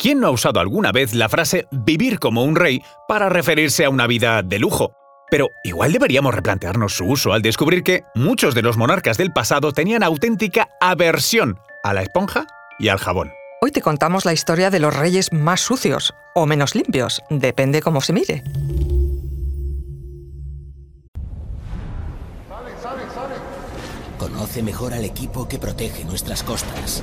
¿Quién no ha usado alguna vez la frase vivir como un rey para referirse a una vida de lujo? Pero igual deberíamos replantearnos su uso al descubrir que muchos de los monarcas del pasado tenían auténtica aversión a la esponja y al jabón. Hoy te contamos la historia de los reyes más sucios o menos limpios, depende cómo se mire. Conoce mejor al equipo que protege nuestras costas.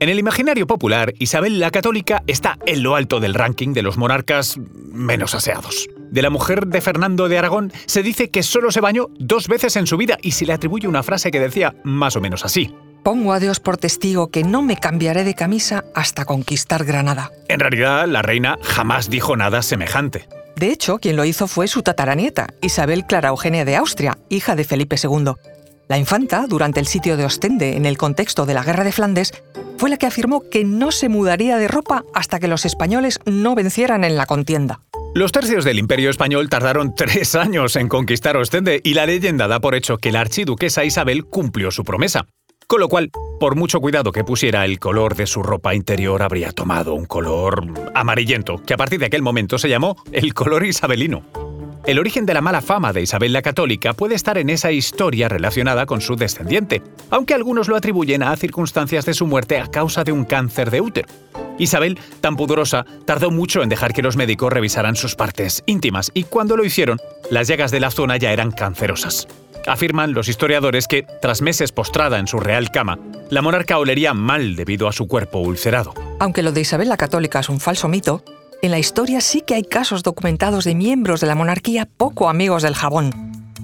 En el imaginario popular, Isabel la Católica está en lo alto del ranking de los monarcas menos aseados. De la mujer de Fernando de Aragón se dice que solo se bañó dos veces en su vida y se le atribuye una frase que decía más o menos así. Pongo a Dios por testigo que no me cambiaré de camisa hasta conquistar Granada. En realidad, la reina jamás dijo nada semejante. De hecho, quien lo hizo fue su tataranieta, Isabel Clara Eugenia de Austria, hija de Felipe II. La infanta, durante el sitio de Ostende en el contexto de la Guerra de Flandes, fue la que afirmó que no se mudaría de ropa hasta que los españoles no vencieran en la contienda. Los tercios del Imperio Español tardaron tres años en conquistar Ostende y la leyenda da por hecho que la archiduquesa Isabel cumplió su promesa. Con lo cual, por mucho cuidado que pusiera el color de su ropa interior, habría tomado un color amarillento, que a partir de aquel momento se llamó el color isabelino. El origen de la mala fama de Isabel la Católica puede estar en esa historia relacionada con su descendiente, aunque algunos lo atribuyen a circunstancias de su muerte a causa de un cáncer de útero. Isabel, tan pudorosa, tardó mucho en dejar que los médicos revisaran sus partes íntimas y cuando lo hicieron, las llagas de la zona ya eran cancerosas. Afirman los historiadores que, tras meses postrada en su real cama, la monarca olería mal debido a su cuerpo ulcerado. Aunque lo de Isabel la Católica es un falso mito, en la historia sí que hay casos documentados de miembros de la monarquía poco amigos del jabón.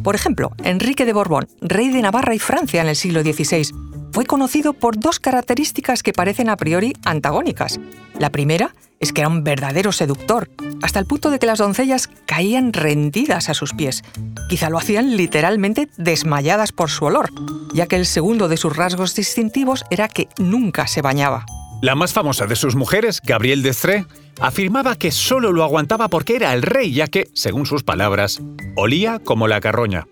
Por ejemplo, Enrique de Borbón, rey de Navarra y Francia en el siglo XVI, fue conocido por dos características que parecen a priori antagónicas. La primera es que era un verdadero seductor, hasta el punto de que las doncellas caían rendidas a sus pies. Quizá lo hacían literalmente desmayadas por su olor, ya que el segundo de sus rasgos distintivos era que nunca se bañaba. La más famosa de sus mujeres, Gabrielle d'Estrée, afirmaba que solo lo aguantaba porque era el rey, ya que, según sus palabras, olía como la carroña.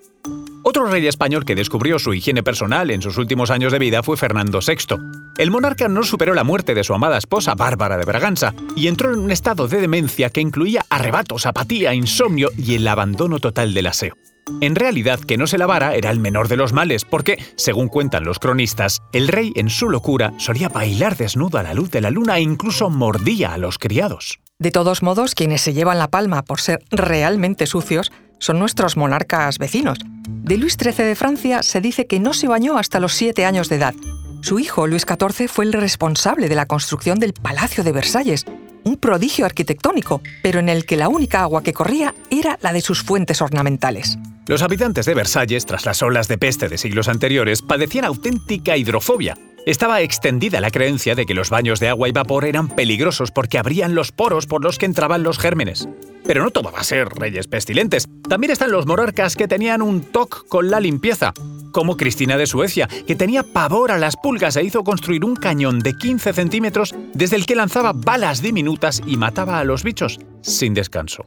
Otro rey español que descubrió su higiene personal en sus últimos años de vida fue Fernando VI. El monarca no superó la muerte de su amada esposa Bárbara de Braganza y entró en un estado de demencia que incluía arrebatos, apatía, insomnio y el abandono total del aseo. En realidad, que no se lavara era el menor de los males, porque, según cuentan los cronistas, el rey en su locura solía bailar desnudo a la luz de la luna e incluso mordía a los criados. De todos modos, quienes se llevan la palma por ser realmente sucios son nuestros monarcas vecinos. De Luis XIII de Francia se dice que no se bañó hasta los siete años de edad. Su hijo, Luis XIV, fue el responsable de la construcción del Palacio de Versalles, un prodigio arquitectónico, pero en el que la única agua que corría era la de sus fuentes ornamentales. Los habitantes de Versalles, tras las olas de peste de siglos anteriores, padecían auténtica hidrofobia. Estaba extendida la creencia de que los baños de agua y vapor eran peligrosos porque abrían los poros por los que entraban los gérmenes. Pero no todo va a ser reyes pestilentes. También están los monarcas que tenían un toc con la limpieza, como Cristina de Suecia, que tenía pavor a las pulgas e hizo construir un cañón de 15 centímetros desde el que lanzaba balas diminutas y mataba a los bichos sin descanso.